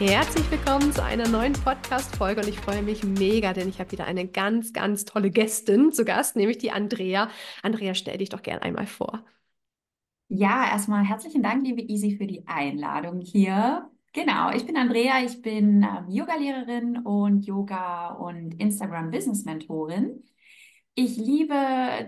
Herzlich willkommen zu einer neuen Podcast-Folge und ich freue mich mega, denn ich habe wieder eine ganz, ganz tolle Gästin zu Gast, nämlich die Andrea. Andrea, stell dich doch gerne einmal vor. Ja, erstmal herzlichen Dank, liebe Easy, für die Einladung hier. Genau, ich bin Andrea, ich bin ähm, Yoga-Lehrerin und Yoga- und Instagram-Business-Mentorin. Ich liebe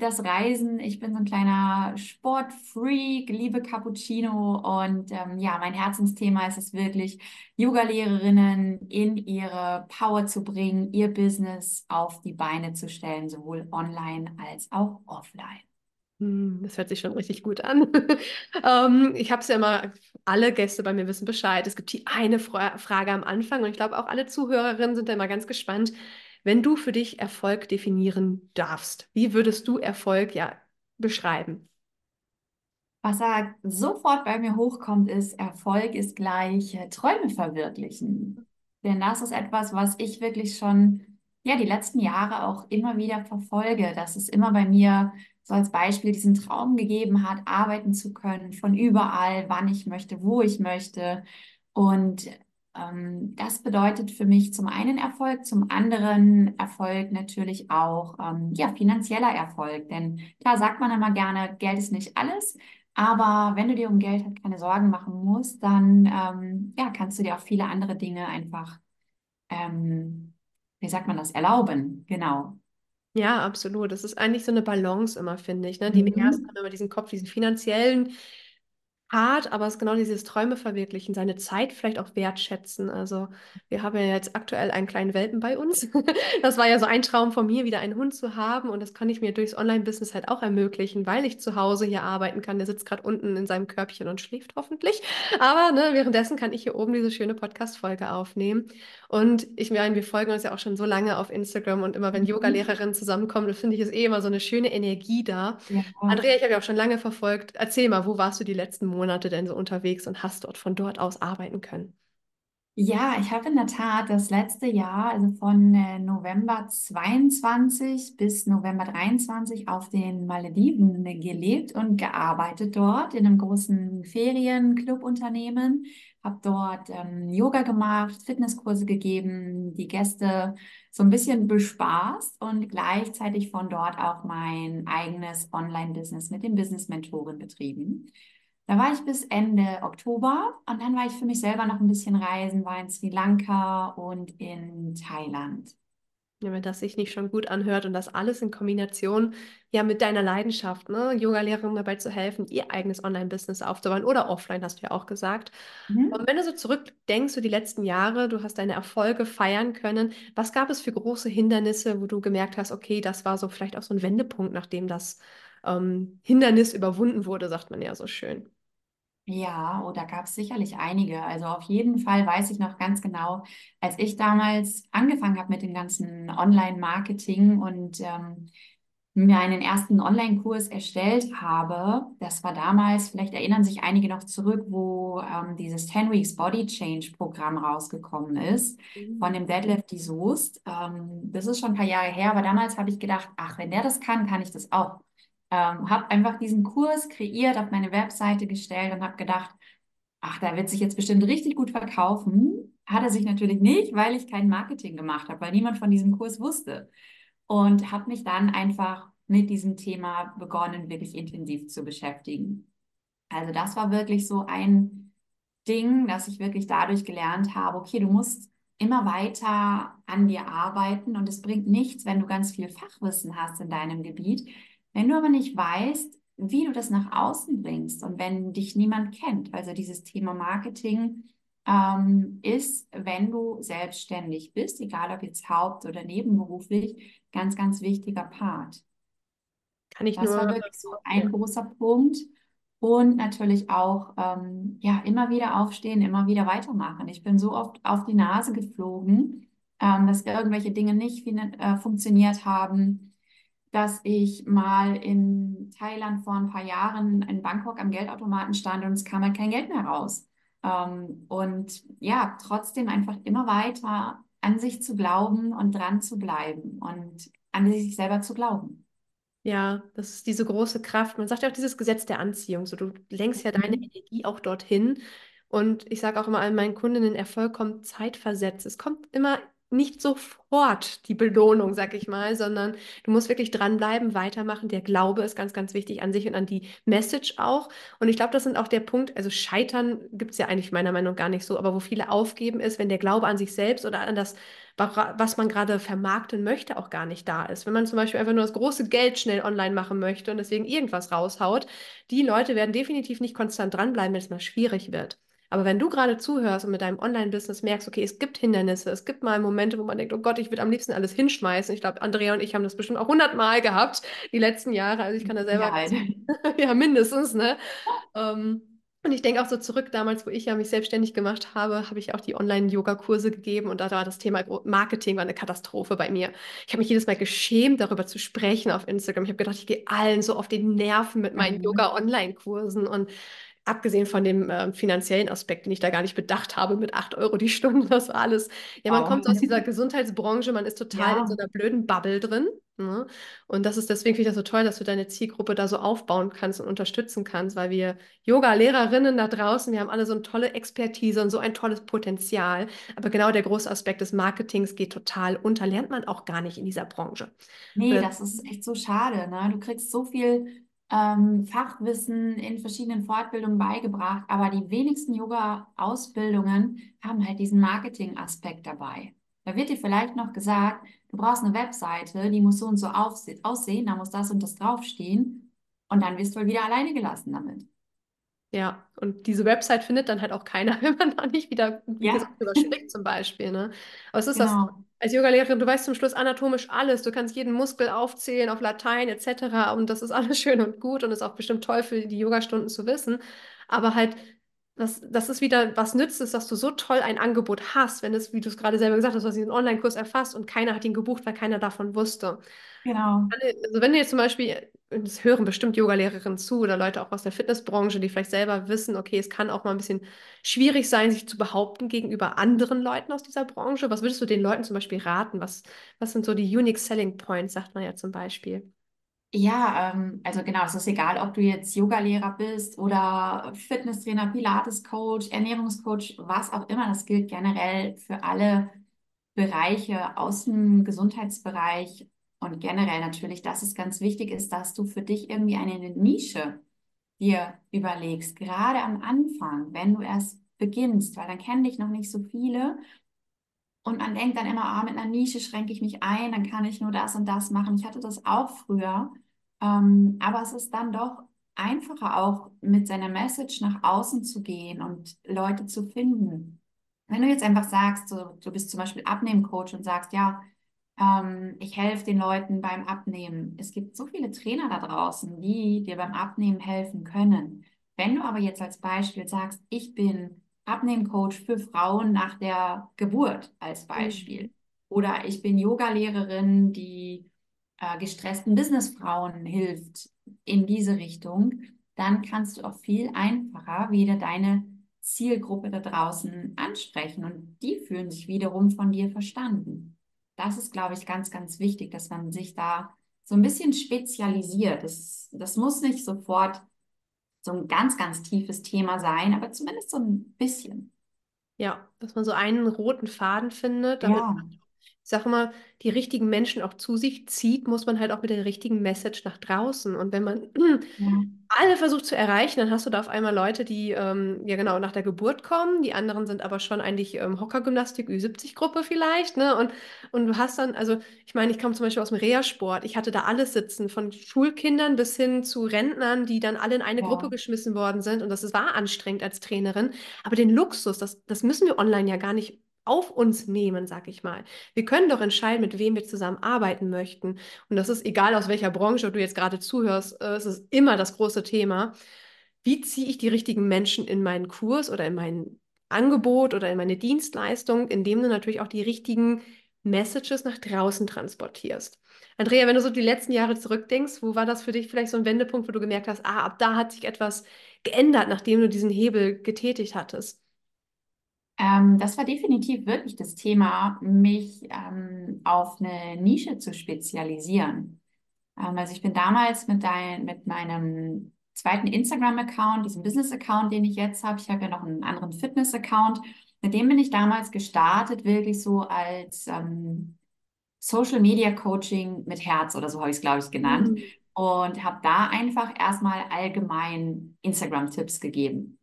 das Reisen. Ich bin so ein kleiner Sportfreak, liebe Cappuccino und ähm, ja, mein Herzensthema ist es wirklich, Yoga-Lehrerinnen in ihre Power zu bringen, ihr Business auf die Beine zu stellen, sowohl online als auch offline. Hm, das hört sich schon richtig gut an. ähm, ich habe es ja immer, alle Gäste bei mir wissen Bescheid. Es gibt die eine Fra Frage am Anfang und ich glaube auch alle Zuhörerinnen sind da immer ganz gespannt. Wenn du für dich Erfolg definieren darfst, wie würdest du Erfolg ja beschreiben? Was da sofort bei mir hochkommt, ist, Erfolg ist gleich äh, Träume verwirklichen. Denn das ist etwas, was ich wirklich schon, ja, die letzten Jahre auch immer wieder verfolge, dass es immer bei mir so als Beispiel diesen Traum gegeben hat, arbeiten zu können von überall, wann ich möchte, wo ich möchte. Und ähm, das bedeutet für mich zum einen Erfolg, zum anderen Erfolg natürlich auch ähm, ja, finanzieller Erfolg. Denn klar sagt man immer gerne, Geld ist nicht alles. Aber wenn du dir um Geld halt keine Sorgen machen musst, dann ähm, ja, kannst du dir auch viele andere Dinge einfach, ähm, wie sagt man das, erlauben. Genau. Ja, absolut. Das ist eigentlich so eine Balance immer, finde ich. Ne? Die mhm. ersten haben immer diesen Kopf, diesen finanziellen hart, aber es ist genau dieses Träume verwirklichen, seine Zeit vielleicht auch wertschätzen. Also wir haben ja jetzt aktuell einen kleinen Welpen bei uns. Das war ja so ein Traum von mir, wieder einen Hund zu haben und das kann ich mir durchs Online-Business halt auch ermöglichen, weil ich zu Hause hier arbeiten kann. Der sitzt gerade unten in seinem Körbchen und schläft hoffentlich. Aber ne, währenddessen kann ich hier oben diese schöne Podcast-Folge aufnehmen. Und ich meine, wir folgen uns ja auch schon so lange auf Instagram und immer wenn mhm. Yoga-Lehrerinnen zusammenkommen, finde ich ist eh immer so eine schöne Energie da. Ja. Andrea, ich habe ja auch schon lange verfolgt. Erzähl mal, wo warst du die letzten Monate? Monate denn so unterwegs und hast dort von dort aus arbeiten können? Ja, ich habe in der Tat das letzte Jahr, also von äh, November 22 bis November 23 auf den Malediven gelebt und gearbeitet dort in einem großen Ferienclubunternehmen. Habe dort ähm, Yoga gemacht, Fitnesskurse gegeben, die Gäste so ein bisschen bespaßt und gleichzeitig von dort auch mein eigenes Online-Business mit dem Business-Mentoren betrieben. Da war ich bis Ende Oktober und dann war ich für mich selber noch ein bisschen reisen, war in Sri Lanka und in Thailand. Ja, wenn das sich nicht schon gut anhört und das alles in Kombination ja mit deiner Leidenschaft, ne, Yoga-Lehrerin dabei zu helfen, ihr eigenes Online-Business aufzubauen oder offline, hast du ja auch gesagt. Mhm. Und wenn du so zurückdenkst, so die letzten Jahre, du hast deine Erfolge feiern können, was gab es für große Hindernisse, wo du gemerkt hast, okay, das war so vielleicht auch so ein Wendepunkt, nachdem das ähm, Hindernis überwunden wurde, sagt man ja so schön. Ja, oh, da gab es sicherlich einige. Also auf jeden Fall weiß ich noch ganz genau, als ich damals angefangen habe mit dem ganzen Online-Marketing und ähm, mir einen ersten Online-Kurs erstellt habe, das war damals, vielleicht erinnern sich einige noch zurück, wo ähm, dieses 10 Weeks Body Change Programm rausgekommen ist mhm. von dem Deadlift die Soest. Ähm, das ist schon ein paar Jahre her, aber damals habe ich gedacht, ach, wenn der das kann, kann ich das auch ähm, habe einfach diesen Kurs kreiert, auf meine Webseite gestellt und habe gedacht, ach, da wird sich jetzt bestimmt richtig gut verkaufen. Hat er sich natürlich nicht, weil ich kein Marketing gemacht habe, weil niemand von diesem Kurs wusste. Und habe mich dann einfach mit diesem Thema begonnen, wirklich intensiv zu beschäftigen. Also das war wirklich so ein Ding, dass ich wirklich dadurch gelernt habe, okay, du musst immer weiter an dir arbeiten und es bringt nichts, wenn du ganz viel Fachwissen hast in deinem Gebiet, wenn du aber nicht weißt, wie du das nach außen bringst und wenn dich niemand kennt, also dieses Thema Marketing ähm, ist, wenn du selbstständig bist, egal ob jetzt haupt- oder nebenberuflich, ganz, ganz wichtiger Part. Kann ich das nur war wirklich so ein großer Punkt. Und natürlich auch ähm, ja, immer wieder aufstehen, immer wieder weitermachen. Ich bin so oft auf die Nase geflogen, ähm, dass irgendwelche Dinge nicht äh, funktioniert haben dass ich mal in Thailand vor ein paar Jahren in Bangkok am Geldautomaten stand und es kam halt kein Geld mehr raus. Ähm, und ja, trotzdem einfach immer weiter an sich zu glauben und dran zu bleiben und an sich selber zu glauben. Ja, das ist diese große Kraft. Man sagt ja auch dieses Gesetz der Anziehung. So, du lenkst ja deine Mhm. Energie auch dorthin. Und ich sage auch immer allen meinen Kundinnen, Erfolg kommt zeitversetzt. Es kommt immer nicht sofort die Belohnung, sag ich mal, sondern du musst wirklich dranbleiben, weitermachen. Der Glaube ist ganz, ganz wichtig an sich und an die Message auch. Und ich glaube, das sind auch der Punkt, also Scheitern gibt es ja eigentlich meiner Meinung nach gar nicht so, aber wo viele aufgeben ist, wenn der Glaube an sich selbst oder an das was man gerade vermarkten möchte, auch gar nicht da ist. Wenn man zum Beispiel einfach nur das große Geld schnell online machen möchte und deswegen irgendwas raushaut, die Leute werden definitiv nicht konstant dranbleiben, wenn es mal schwierig wird. Aber wenn du gerade zuhörst und mit deinem Online-Business merkst, okay, es gibt Hindernisse, es gibt mal Momente, wo man denkt, oh Gott, ich würde am liebsten alles hinschmeißen. Ich glaube, Andrea und ich haben das bestimmt auch hundertmal gehabt, die letzten Jahre. Also ich kann da selber, Ja, ja, mindestens, ne? Ähm, und ich denke auch so zurück, damals, wo ich ja mich selbstständig gemacht habe, habe ich auch die Online-Yoga-Kurse gegeben und da war das Thema Marketing war eine Katastrophe bei mir. Ich habe mich jedes Mal geschämt, darüber zu sprechen auf Instagram. Ich habe gedacht, ich gehe allen so auf die Nerven mit meinen Mhm. Yoga-Online-Kursen und abgesehen von dem äh, finanziellen Aspekt, den ich da gar nicht bedacht habe, mit 8 Euro die Stunde, das war alles. Ja, man Wow. kommt aus dieser Gesundheitsbranche, man ist total in so Ja, einer blöden Bubble drin. Ne? Und das ist deswegen finde ich das so toll, dass du deine Zielgruppe da so aufbauen kannst und unterstützen kannst, weil wir Yoga-Lehrerinnen da draußen, wir haben alle so eine tolle Expertise und so ein tolles Potenzial. Aber genau der große Aspekt des Marketings geht total unter, lernt man auch gar nicht in dieser Branche. Nee, das, das ist echt so schade, ne? Du kriegst so viel ähm, Fachwissen in verschiedenen Fortbildungen beigebracht, aber die wenigsten Yoga-Ausbildungen haben halt diesen Marketing-Aspekt dabei. Da wird dir vielleicht noch gesagt, du brauchst eine Webseite, die muss so und so aussehen, da muss das und das draufstehen und dann wirst du wieder alleine gelassen damit. Ja, und diese Website findet dann halt auch keiner, wenn man da nicht wieder, Ja, drüber spricht zum Beispiel. Ne? Aber es ist das, genau. als Yogalehrerin, du weißt zum Schluss anatomisch alles. Du kannst jeden Muskel aufzählen auf Latein etc. Und das ist alles schön und gut und ist auch bestimmt toll für die Yogastunden zu wissen. Aber halt, das, das ist wieder, was nützt es, dass du so toll ein Angebot hast, wenn es, wie du es gerade selber gesagt hast, du hast diesen Online-Kurs erfasst und keiner hat ihn gebucht, weil keiner davon wusste. Genau. Also wenn du jetzt zum Beispiel, das hören bestimmt Yogalehrerinnen zu oder Leute auch aus der Fitnessbranche, die vielleicht selber wissen, okay, es kann auch mal ein bisschen schwierig sein, sich zu behaupten gegenüber anderen Leuten aus dieser Branche. Was würdest du den Leuten zum Beispiel raten? Was, was sind so die Unique Selling Points, sagt man ja zum Beispiel? Ja, ähm, also genau, es ist egal, ob du jetzt Yogalehrer bist oder Fitnesstrainer, Pilates-Coach, Ernährungscoach, was auch immer. Das gilt generell für alle Bereiche aus dem Gesundheitsbereich und generell natürlich, dass es ganz wichtig ist, dass du für dich irgendwie eine Nische dir überlegst, gerade am Anfang, wenn du erst beginnst, weil dann kennen dich noch nicht so viele und man denkt dann immer, ah, mit einer Nische schränke ich mich ein, dann kann ich nur das und das machen. Ich hatte das auch früher, ähm, aber es ist dann doch einfacher auch mit seiner Message nach außen zu gehen und Leute zu finden. Wenn du jetzt einfach sagst, so, du bist zum Beispiel Abnehmcoach und sagst, ja, ähm, ich helfe den Leuten beim Abnehmen. Es gibt so viele Trainer da draußen, die dir beim Abnehmen helfen können. Wenn du aber jetzt als Beispiel sagst, ich bin Abnehmcoach für Frauen nach der Geburt als Mhm. Beispiel. Oder ich bin Yogalehrerin, die äh, gestressten Businessfrauen hilft in diese Richtung. Dann kannst du auch viel einfacher wieder deine Zielgruppe da draußen ansprechen und die fühlen sich wiederum von dir verstanden. Das ist, glaube ich, ganz, ganz wichtig, dass man sich da so ein bisschen spezialisiert. Das, das muss nicht sofort so ein ganz, ganz tiefes Thema sein, aber zumindest so ein bisschen. Ja, dass man so einen roten Faden findet, damit Ja, ich sage immer, die richtigen Menschen auch zu sich zieht, muss man halt auch mit der richtigen Message nach draußen. Und wenn man ja, alle versucht zu erreichen, dann hast du da auf einmal Leute, die ähm, ja genau nach der Geburt kommen. Die anderen sind aber schon eigentlich ähm, Hockergymnastik, Ü70-Gruppe vielleicht, ne? Und, und du hast dann, also ich meine, ich komme zum Beispiel aus dem Reha-Sport. Ich hatte da alles sitzen, von Schulkindern bis hin zu Rentnern, die dann alle in eine Gruppe ja. geschmissen worden sind. Und das war anstrengend als Trainerin. Aber den Luxus, das, das müssen wir online ja gar nicht auf uns nehmen, sag ich mal. Wir können doch entscheiden, mit wem wir zusammenarbeiten möchten. Und das ist egal, aus welcher Branche du jetzt gerade zuhörst, äh, es ist immer das große Thema. Wie ziehe ich die richtigen Menschen in meinen Kurs oder in mein Angebot oder in meine Dienstleistung, indem du natürlich auch die richtigen Messages nach draußen transportierst. Andrea, wenn du so die letzten Jahre zurückdenkst, wo war das für dich vielleicht so ein Wendepunkt, wo du gemerkt hast, ah, ab da hat sich etwas geändert, nachdem du diesen Hebel getätigt hattest? Ähm, das war definitiv wirklich das Thema, mich ähm, auf eine Nische zu spezialisieren. Ähm, also ich bin damals mit, dein, mit meinem zweiten Instagram-Account, diesem Business-Account, den ich jetzt habe, ich habe ja noch einen anderen Fitness-Account, mit dem bin ich damals gestartet, wirklich so als ähm, Social Media Coaching mit Herz oder so habe ich es, glaube ich, genannt. Mhm. Und habe da einfach erstmal allgemein Instagram-Tipps gegeben.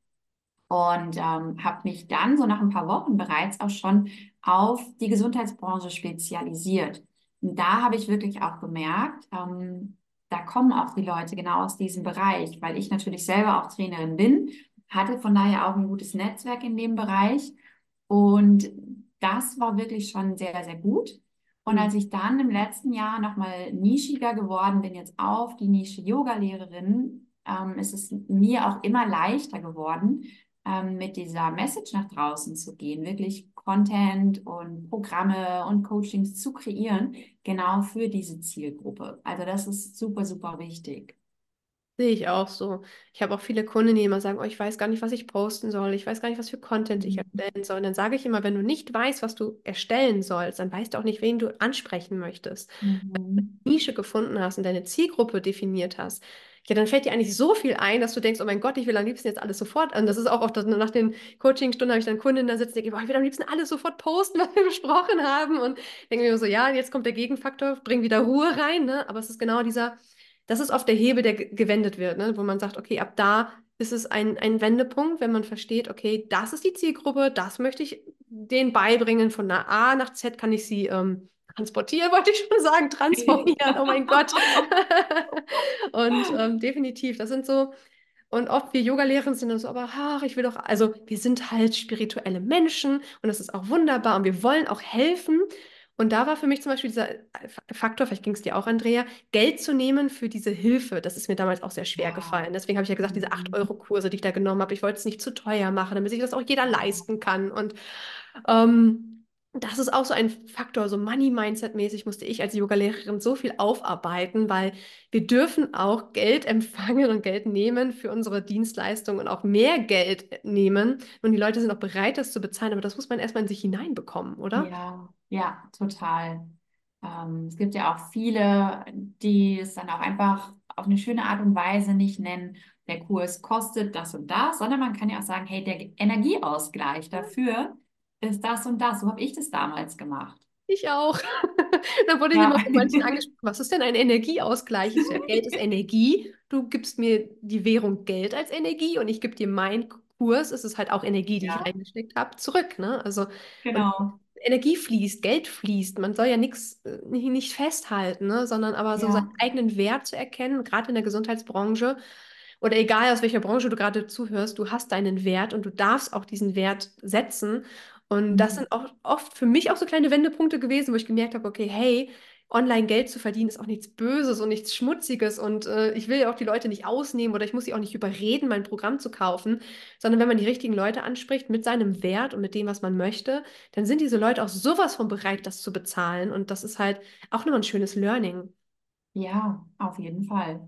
Und ähm, habe mich dann so nach ein paar Wochen bereits auch schon auf die Gesundheitsbranche spezialisiert. Und da habe ich wirklich auch gemerkt, ähm, da kommen auch die Leute genau aus diesem Bereich, weil ich natürlich selber auch Trainerin bin, hatte von daher auch ein gutes Netzwerk in dem Bereich. Und das war wirklich schon sehr, sehr gut. Und als ich dann im letzten Jahr nochmal nischiger geworden bin, jetzt auf die Nische Yoga-Lehrerin, ähm, ist es mir auch immer leichter geworden, ähm, mit dieser Message nach draußen zu gehen, wirklich Content und Programme und Coachings zu kreieren, genau für diese Zielgruppe. Also das ist super, super wichtig. Sehe ich auch so. Ich habe auch viele Kunden, die immer sagen, oh, ich weiß gar nicht, was ich posten soll, ich weiß gar nicht, was für Content ich mhm. erstellen soll. Und dann sage ich immer, wenn du nicht weißt, was du erstellen sollst, dann weißt du auch nicht, wen du ansprechen möchtest. Mhm. Wenn du eine Nische gefunden hast und deine Zielgruppe definiert hast, ja, dann fällt dir eigentlich so viel ein, dass du denkst, oh mein Gott, ich will am liebsten jetzt alles sofort. Und das ist auch oft, nach den Coachingstunden habe ich dann Kunden da sitzen, die denken, oh, ich will am liebsten alles sofort posten, was wir besprochen haben. Und denke mir so, ja, jetzt kommt der Gegenfaktor, bring wieder Ruhe rein. Ne? Aber es ist genau dieser das ist oft der Hebel, der gewendet wird, ne? wo man sagt, okay, ab da ist es ein, ein Wendepunkt, wenn man versteht, okay, das ist die Zielgruppe, das möchte ich denen beibringen. Von A nach Z kann ich sie ähm, transportieren, wollte ich schon sagen, transformieren, oh mein Gott. und ähm, definitiv, das sind so, und oft wir Yoga-Lehrer sind dann so, aber ach, ich will doch, also wir sind halt spirituelle Menschen und das ist auch wunderbar und wir wollen auch helfen. Und da war für mich zum Beispiel dieser äh, Faktor, vielleicht ging es dir auch, Andrea, Geld zu nehmen für diese Hilfe. Das ist mir damals auch sehr schwer ja. gefallen. Deswegen habe ich ja gesagt, diese 8-Euro-Kurse, mhm. die ich da genommen habe, ich wollte es nicht zu teuer machen, damit sich das auch jeder leisten kann. Und ähm, das ist auch so ein Faktor, so Money-Mindset-mäßig musste ich als Yoga-Lehrerin so viel aufarbeiten, weil wir dürfen auch Geld empfangen und Geld nehmen für unsere Dienstleistung und auch mehr Geld nehmen. Und die Leute sind auch bereit, das zu bezahlen, aber das muss man erstmal in sich hineinbekommen, oder? Ja, ja, total. Ähm, es gibt ja auch viele, die es dann auch einfach auf eine schöne Art und Weise nicht nennen, der Kurs kostet das und das, sondern man kann ja auch sagen, hey, der Energieausgleich dafür ist das und das. So habe ich das damals gemacht. Ich auch. da wurde ja. immer von manchen angesprochen, was ist denn ein Energieausgleich? Ist ja, Geld ist Energie. Du gibst mir die Währung Geld als Energie und ich gebe dir meinen Kurs, es ist halt auch Energie, die ja. ich eingesteckt habe, zurück. Ne? Also genau. Energie fließt, Geld fließt. Man soll ja nichts äh, nicht festhalten, ne? sondern aber so seinen eigenen Wert zu erkennen, gerade in der Gesundheitsbranche oder egal aus welcher Branche du gerade zuhörst, du hast deinen Wert und du darfst auch diesen Wert setzen. Und das mhm. sind auch oft für mich auch so kleine Wendepunkte gewesen, wo ich gemerkt habe, okay, hey, online Geld zu verdienen ist auch nichts Böses und nichts Schmutziges und äh, ich will ja auch die Leute nicht ausnehmen oder ich muss sie auch nicht überreden, mein Programm zu kaufen, sondern wenn man die richtigen Leute anspricht mit seinem Wert und mit dem, was man möchte, dann sind diese Leute auch sowas von bereit, das zu bezahlen und das ist halt auch nochmal ein schönes Learning. Ja, auf jeden Fall.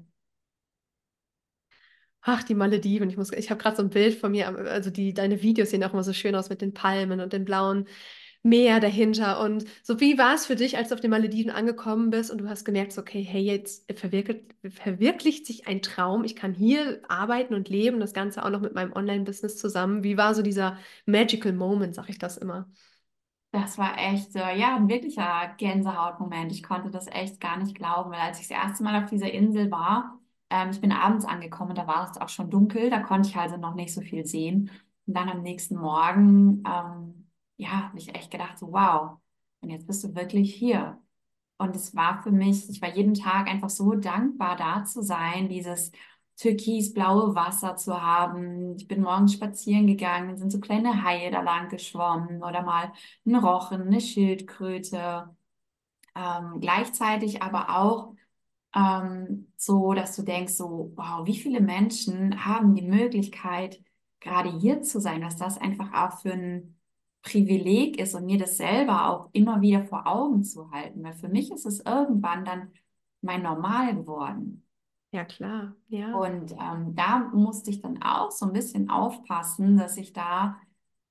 Ach, die Malediven. Ich ich habe gerade so ein Bild von mir, also die, deine Videos sehen auch immer so schön aus mit den Palmen und den blauen Meer dahinter. Und so, wie war es für dich, als du auf den Malediven angekommen bist und du hast gemerkt, so, okay, hey, jetzt verwirklicht, verwirklicht sich ein Traum. Ich kann hier arbeiten und leben, das Ganze auch noch mit meinem Online-Business zusammen. Wie war so dieser Magical Moment, sag ich das immer? Das war echt, ja, ein wirklicher Gänsehautmoment. Ich konnte das echt gar nicht glauben, weil als ich das erste Mal auf dieser Insel war, ähm, ich bin abends angekommen, da war es auch schon dunkel, da konnte ich also noch nicht so viel sehen. Und dann am nächsten Morgen ähm, ja, habe ich echt gedacht, so wow, und jetzt bist du wirklich hier. Und es war für mich, ich war jeden Tag einfach so dankbar, da zu sein, dieses türkisblaue Wasser zu haben. Ich bin morgens spazieren gegangen, sind so kleine Haie da lang geschwommen oder mal ein Rochen, eine Schildkröte. Ähm, gleichzeitig aber auch ähm, so, dass du denkst, so, wow, wie viele Menschen haben die Möglichkeit, gerade hier zu sein, was das einfach auch für ein Privileg ist und mir das selber auch immer wieder vor Augen zu halten, weil für mich ist es irgendwann dann mein Normal geworden. Ja, klar, ja. Und ähm, da musste ich dann auch so ein bisschen aufpassen, dass ich da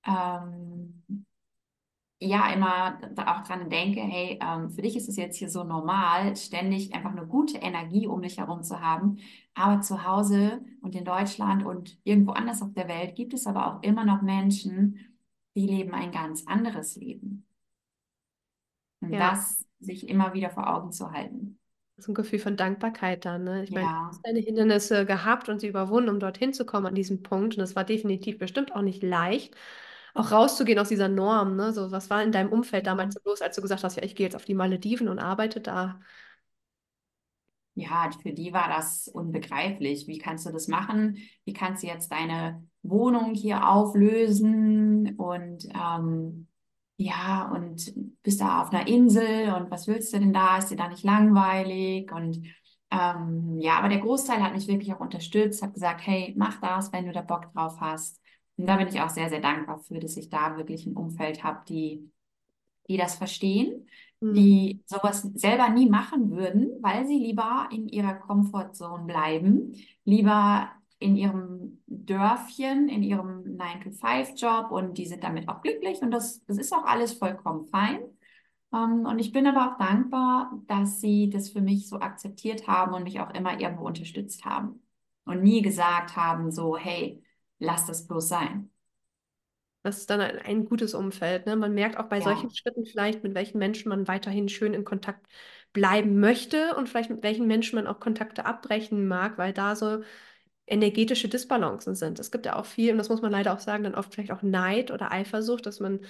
ähm, ja immer auch dran denke, hey, ähm, für dich ist es jetzt hier so normal, ständig einfach eine gute Energie um dich herum zu haben. Aber zu Hause und in Deutschland und irgendwo anders auf der Welt gibt es aber auch immer noch Menschen, die leben ein ganz anderes Leben. Und Ja, das sich immer wieder vor Augen zu halten. so ein Gefühl von Dankbarkeit dann, ne? Ich meine, du Ja, hast deine Hindernisse gehabt und sie überwunden, um dorthin zu kommen an diesem Punkt. Und es war definitiv bestimmt auch nicht leicht, auch rauszugehen aus dieser Norm, ne? So, was war in deinem Umfeld damals so los, als du gesagt hast, ja, ich gehe jetzt auf die Malediven und arbeite da? Ja, für die war das unbegreiflich. Wie kannst du das machen? Wie kannst du jetzt deine Wohnung hier auflösen? Und ähm, ja, und bist da auf einer Insel und was willst du denn da? Ist dir da nicht langweilig? Und ähm, ja, aber der Großteil hat mich wirklich auch unterstützt, hat gesagt, hey, mach das, wenn du da Bock drauf hast. Und da bin ich auch sehr, sehr dankbar für, dass ich da wirklich ein Umfeld habe, die, die das verstehen. Die sowas selber nie machen würden, weil sie lieber in ihrer Comfortzone bleiben, lieber in ihrem Dörfchen, in ihrem 9-to-5-Job und die sind damit auch glücklich und das, das ist auch alles vollkommen fein. Ähm, und ich bin aber auch dankbar, dass sie das für mich so akzeptiert haben und mich auch immer irgendwo unterstützt haben und nie gesagt haben, so, hey, lass das bloß sein. Das ist dann ein, ein gutes Umfeld, ne? Man merkt auch bei solchen Ja, Schritten vielleicht, mit welchen Menschen man weiterhin schön in Kontakt bleiben möchte und vielleicht mit welchen Menschen man auch Kontakte abbrechen mag, weil da so energetische Disbalancen sind. Es gibt ja auch viel, und das muss man leider auch sagen, dann oft vielleicht auch Neid oder Eifersucht, dass man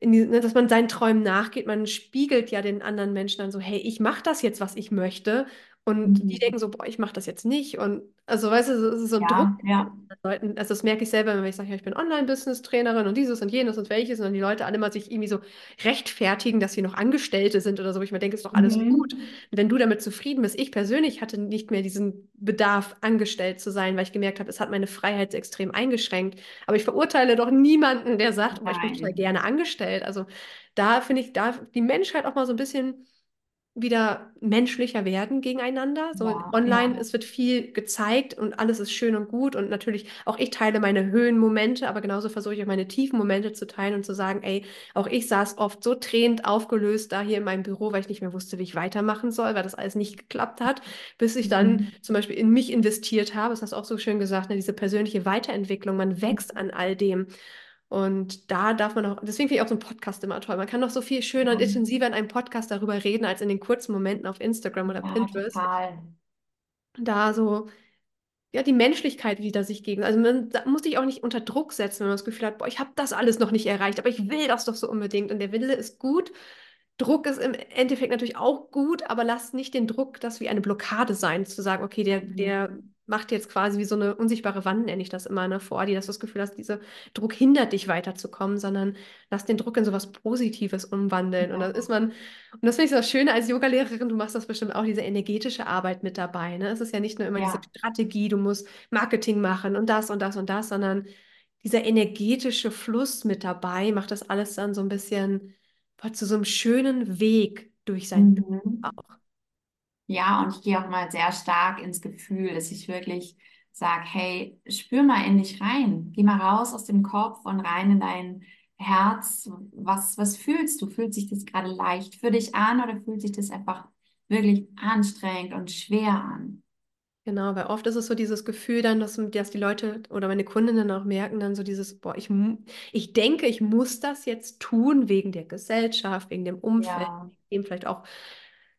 in die, ne, dass man seinen Träumen nachgeht. Man spiegelt ja den anderen Menschen dann so, hey, ich mache das jetzt, was ich möchte. Und die Mhm. denken so, boah, ich mache das jetzt nicht. Und also, weißt du, es ist so ein Druck. ja, ja. Leuten, also das merke ich selber, wenn ich sage, ja, ich bin Online-Business-Trainerin und dieses und jenes und welches, und dann die Leute alle mal sich irgendwie so rechtfertigen, dass sie noch Angestellte sind oder so. wo Ich mir denke, ist doch alles gut. Mhm. Und wenn du damit zufrieden bist, ich persönlich hatte nicht mehr diesen Bedarf, angestellt zu sein, weil ich gemerkt habe, es hat meine Freiheit extrem eingeschränkt. Aber ich verurteile doch niemanden, der sagt, oh, ich bin total gerne angestellt. Also da finde ich, darf die Menschheit auch mal so ein bisschen wieder menschlicher werden gegeneinander. So Ja, online, ja. es wird viel gezeigt und alles ist schön und gut und natürlich auch ich teile meine Höhenmomente, aber genauso versuche ich auch meine tiefen Momente zu teilen und zu sagen, ey, auch ich saß oft so tränend aufgelöst da hier in meinem Büro, weil ich nicht mehr wusste, wie ich weitermachen soll, weil das alles nicht geklappt hat, bis ich dann Mhm. zum Beispiel in mich investiert habe. Das hast du auch so schön gesagt, ne, diese persönliche Weiterentwicklung, man wächst an all dem. Und da darf man auch, deswegen finde ich auch so einen Podcast immer toll. Man kann noch so viel schöner und Ja, intensiver in einem Podcast darüber reden, als in den kurzen Momenten auf Instagram oder ja, Pinterest. total. Da so, ja, die Menschlichkeit wieder sich gegen. Also man muss sich auch nicht unter Druck setzen, wenn man das Gefühl hat, boah, ich habe das alles noch nicht erreicht, aber ich will das doch so unbedingt. Und der Wille ist gut. Druck ist im Endeffekt natürlich auch gut, aber lasst nicht den Druck, das wie eine Blockade sein, zu sagen, okay, der, der Mhm. Macht jetzt quasi wie so eine unsichtbare Wand, nenne ich das immer, ne, vor dir, dass du das Gefühl hast, dieser Druck hindert dich weiterzukommen, sondern lass den Druck in sowas Positives umwandeln. Und dann ist Ja, man, und das finde ich so das Schöne als Yogalehrerin, du machst das bestimmt auch, diese energetische Arbeit mit dabei, ne? Es ist ja nicht nur immer diese ja. Strategie, du musst Marketing machen und das und das und das, sondern dieser energetische Fluss mit dabei macht das alles dann so ein bisschen boah, zu so einem schönen Weg durch sein Buch Mhm. auch. Ja, und ich gehe auch mal sehr stark ins Gefühl, dass ich wirklich sage, hey, spür mal in dich rein. Geh mal raus aus dem Kopf und rein in dein Herz. Was, was fühlst du? Fühlt sich das gerade leicht für dich an oder fühlt sich das einfach wirklich anstrengend und schwer an? Genau, weil oft ist es so dieses Gefühl dann, dass, dass die Leute oder meine Kundinnen auch merken dann so dieses, boah, ich, ich denke, ich muss das jetzt tun wegen der Gesellschaft, wegen dem Umfeld, Ja. eben vielleicht auch,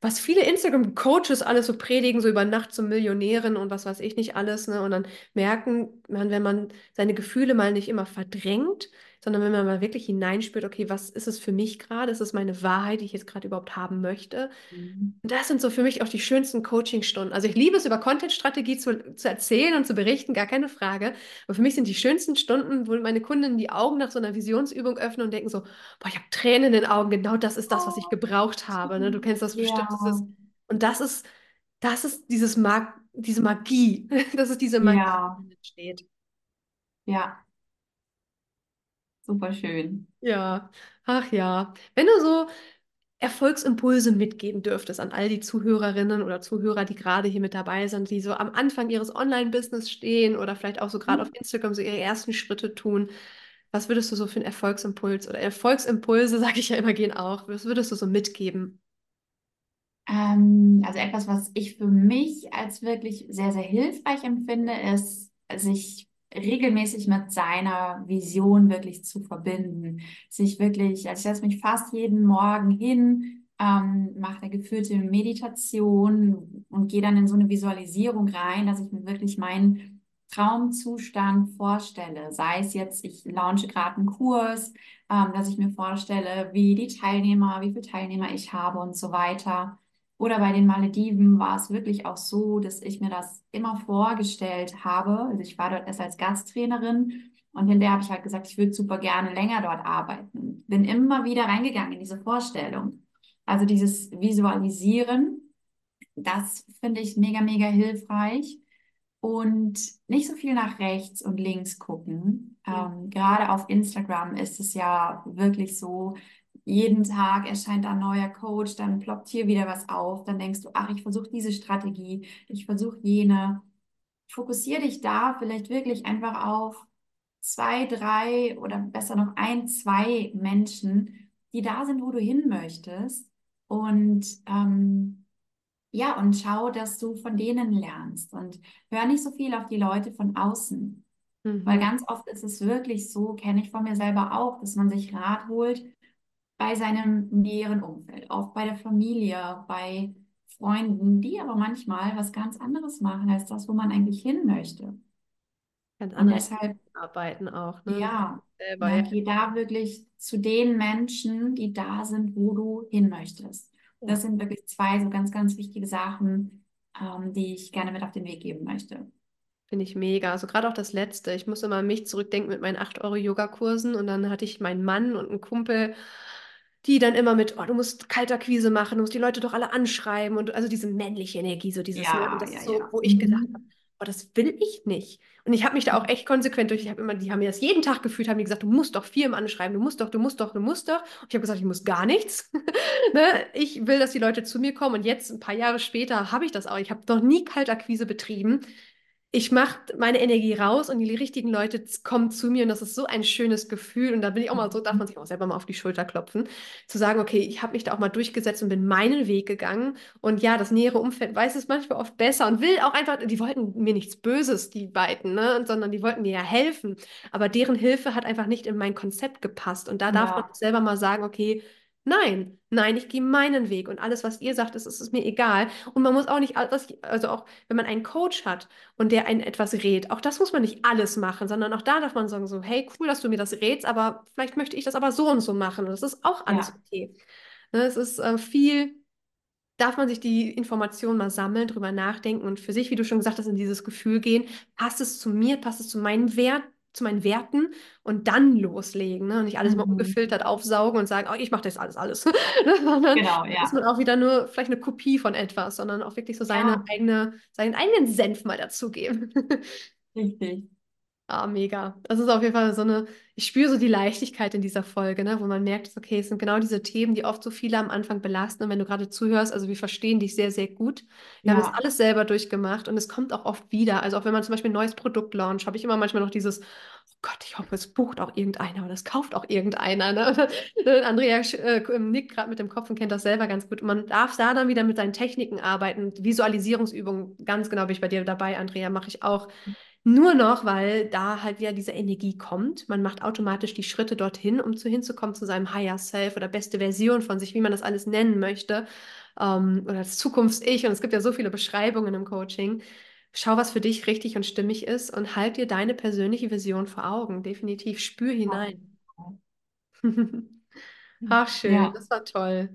was viele Instagram-Coaches alles so predigen, so über Nacht zum Millionären und was weiß ich nicht alles, ne? Und dann merken man, wenn man seine Gefühle mal nicht immer verdrängt, sondern wenn man mal wirklich hineinspürt, okay, was ist es für mich gerade? Ist es meine Wahrheit, die ich jetzt gerade überhaupt haben möchte? Mhm. Das sind so für mich auch die schönsten Coachingstunden. Also ich liebe es, über Content-Strategie zu, zu erzählen und zu berichten, gar keine Frage. Aber für mich sind die schönsten Stunden, wo meine Kunden die Augen nach so einer Visionsübung öffnen und denken so, boah, ich habe Tränen in den Augen, genau das ist das, was ich Oh, gebraucht habe. Ne? Du kennst das bestimmt. Das ist, ja, und das ist, das ist dieses Mag diese Magie. Das ist diese Magie, ja, die entsteht. ja. Super schön. Ja, ach ja. Wenn du so Erfolgsimpulse mitgeben dürftest an all die Zuhörerinnen oder Zuhörer, die gerade hier mit dabei sind, die so am Anfang ihres Online-Business stehen oder vielleicht auch so gerade auf Instagram so ihre ersten Schritte tun, was würdest du so für einen Erfolgsimpuls oder Erfolgsimpulse, sage ich ja immer, gehen auch, was würdest du so mitgeben? Ähm, also etwas, was ich für mich als wirklich sehr, sehr hilfreich empfinde, ist, sich regelmäßig mit seiner Vision wirklich zu verbinden. Sich wirklich, also ich setze mich fast jeden Morgen hin, ähm, mache eine geführte Meditation und gehe dann in so eine Visualisierung rein, dass ich mir wirklich meinen Traumzustand vorstelle. Sei es jetzt, ich launche gerade einen Kurs, ähm, dass ich mir vorstelle, wie die Teilnehmer, wie viele Teilnehmer ich habe und so weiter. Oder bei den Malediven war es wirklich auch so, dass ich mir das immer vorgestellt habe. Also ich war dort erst als Gasttrainerin und hinterher habe ich halt gesagt, ich würde super gerne länger dort arbeiten. Bin immer wieder reingegangen in diese Vorstellung. Also dieses Visualisieren, das finde ich mega, mega hilfreich. Und nicht so viel nach rechts und links gucken. Ähm, gerade auf Instagram ist es ja wirklich so, jeden Tag erscheint ein neuer Coach, dann ploppt hier wieder was auf, dann denkst du, ach, ich versuche diese Strategie, ich versuche jene. Fokussiere dich da vielleicht wirklich einfach auf zwei, drei oder besser noch ein, zwei Menschen, die da sind, wo du hin möchtest. Und ähm, ja, und schau, dass du von denen lernst und hör nicht so viel auf die Leute von außen. Mhm. Weil ganz oft ist es wirklich so, kenne ich von mir selber auch, dass man sich Rat holt bei seinem näheren Umfeld, auch bei der Familie, bei Freunden, die aber manchmal was ganz anderes machen als das, wo man eigentlich hin möchte. Ganz und deshalb arbeiten auch. Ne? Ja, selber, ja. geh da wirklich zu den Menschen, die da sind, wo du hin möchtest. Ja. Das sind wirklich zwei so ganz, ganz wichtige Sachen, ähm, die ich gerne mit auf den Weg geben möchte. Finde ich mega. Also gerade auch das Letzte. Ich muss immer an mich zurückdenken mit meinen 8 Euro Yogakursen und dann hatte ich meinen Mann und einen Kumpel, die dann immer mit, oh, du musst Kaltakquise machen, du musst die Leute doch alle anschreiben und also diese männliche Energie, so dieses, ja, und das ja, ist so, ja. wo ich gedacht mhm. habe, oh, das will ich nicht. Und ich habe mich da auch echt konsequent durch, ich habe immer, die haben mir das jeden Tag gefühlt, haben mir gesagt, du musst doch Firmen anschreiben, du musst doch, du musst doch, du musst doch. Und ich habe gesagt, ich muss gar nichts. ne? Ich will, dass die Leute zu mir kommen. Und jetzt, ein paar Jahre später, habe ich das auch. Ich habe noch nie Kaltakquise betrieben ich mache meine Energie raus und die richtigen Leute kommen zu mir und das ist so ein schönes Gefühl und da bin ich auch mal so, darf man sich auch selber mal auf die Schulter klopfen, zu sagen, okay, ich habe mich da auch mal durchgesetzt und bin meinen Weg gegangen und ja, das nähere Umfeld weiß es manchmal oft besser und will auch einfach, die wollten mir nichts Böses, die beiden, ne, sondern die wollten mir ja helfen, aber deren Hilfe hat einfach nicht in mein Konzept gepasst und da darf ja. man selber mal sagen, okay, Nein, nein, ich gehe meinen Weg und alles, was ihr sagt, ist, ist, ist mir egal. Und man muss auch nicht alles, also auch wenn man einen Coach hat und der einen etwas rät, auch das muss man nicht alles machen, sondern auch da darf man sagen so, hey, cool, dass du mir das rätst, aber vielleicht möchte ich das aber so und so machen und das ist auch alles ja. okay. Ne, es ist äh, viel, darf man sich die Informationen mal sammeln, drüber nachdenken und für sich, wie du schon gesagt hast, in dieses Gefühl gehen, passt es zu mir, passt es zu meinen Werten, zu meinen Werten und dann loslegen. Ne? Und nicht alles mhm. mal ungefiltert aufsaugen und sagen, oh, ich mache das alles, alles. sondern genau, ja. ist man auch wieder nur vielleicht eine Kopie von etwas, sondern auch wirklich so seine ja. eigene, seinen eigenen Senf mal dazugeben. Richtig. Ah, mega. Das ist auf jeden Fall so eine, ich spüre so die Leichtigkeit in dieser Folge, ne, wo man merkt, okay, es sind genau diese Themen, die oft so viele am Anfang belasten. Und wenn du gerade zuhörst, also wir verstehen dich sehr, sehr gut. Wir ja. haben das alles selber durchgemacht und es kommt auch oft wieder. Also auch wenn man zum Beispiel ein neues Produkt launcht, habe ich immer manchmal noch dieses, oh Gott, ich hoffe, es bucht auch irgendeiner oder es kauft auch irgendeiner. Ne? Andrea äh, nickt gerade mit dem Kopf und kennt das selber ganz gut. Und man darf da dann wieder mit seinen Techniken arbeiten. Visualisierungsübungen, ganz genau bin ich bei dir dabei, Andrea, mache ich auch nur noch, weil da halt wieder diese Energie kommt. Man macht automatisch die Schritte dorthin, um zu hinzukommen zu seinem Higher Self oder beste Version von sich, wie man das alles nennen möchte. Ähm, oder das Zukunfts-Ich. Und es gibt ja so viele Beschreibungen im Coaching. Schau, was für dich richtig und stimmig ist und halt dir deine persönliche Vision vor Augen. Definitiv spür hinein. Ach, schön, ja. das war toll.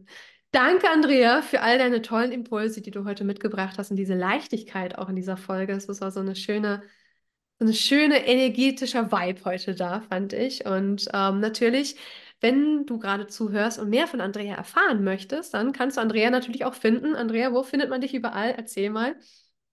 Danke, Andrea, für all deine tollen Impulse, die du heute mitgebracht hast und diese Leichtigkeit auch in dieser Folge. Es war so eine schöne so eine schöne energetischer Vibe heute da, fand ich. Und ähm, natürlich, wenn du gerade zuhörst und mehr von Andrea erfahren möchtest, dann kannst du Andrea natürlich auch finden. Andrea, wo findet man dich überall? Erzähl mal.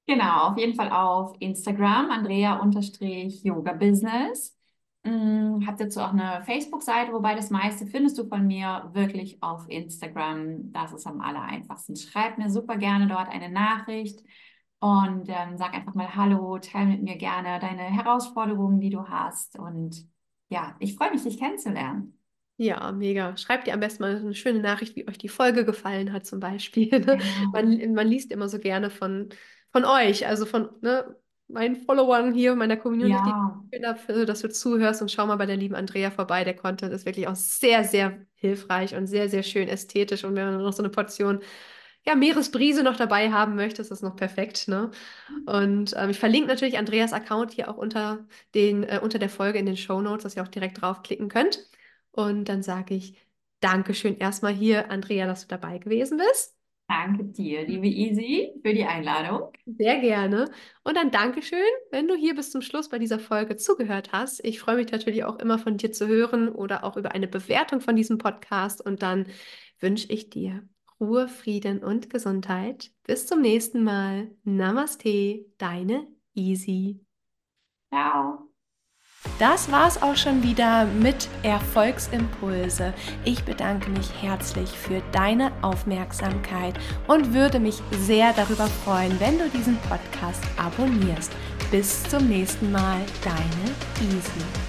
Genau, auf jeden Fall auf Instagram, Andrea-Yoga-Business. Mm, habe dazu auch eine Facebook-Seite, wobei das meiste findest du von mir wirklich auf Instagram. Das ist am aller einfachsten. Schreib mir super gerne dort eine Nachricht und ähm, sag einfach mal Hallo, teile mit mir gerne deine Herausforderungen, die du hast. Und ja, ich freue mich, dich kennenzulernen. Ja, mega. Schreibt ihr am besten mal eine schöne Nachricht, wie euch die Folge gefallen hat, zum Beispiel. Ne? Genau. Man, man liest immer so gerne von, von euch, also von ne, meinen Followern hier, meiner Community. Ja. Dafür, dass du zuhörst und schau mal bei der lieben Andrea vorbei. Der Content ist wirklich auch sehr, sehr hilfreich und sehr, sehr schön ästhetisch. Und wenn man noch so eine Portion ja, Meeresbrise noch dabei haben möchte, ist das noch perfekt. Ne? Und ähm, ich verlinke natürlich Andreas Account hier auch unter, den, äh, unter der Folge in den Show Notes, dass ihr auch direkt draufklicken könnt. Und dann sage ich Dankeschön erstmal hier, Andrea, dass du dabei gewesen bist. Danke dir, liebe Easy, für die Einladung. Sehr gerne. Und dann Dankeschön, wenn du hier bis zum Schluss bei dieser Folge zugehört hast. Ich freue mich natürlich auch immer von dir zu hören oder auch über eine Bewertung von diesem Podcast. Und dann wünsche ich dir Ruhe, Frieden und Gesundheit. Bis zum nächsten Mal. Namaste, deine Easy. Ciao. Das war's auch schon wieder mit Erfolgsimpulse. Ich bedanke mich herzlich für deine Aufmerksamkeit und würde mich sehr darüber freuen, wenn du diesen Podcast abonnierst. Bis zum nächsten Mal, deine Easy.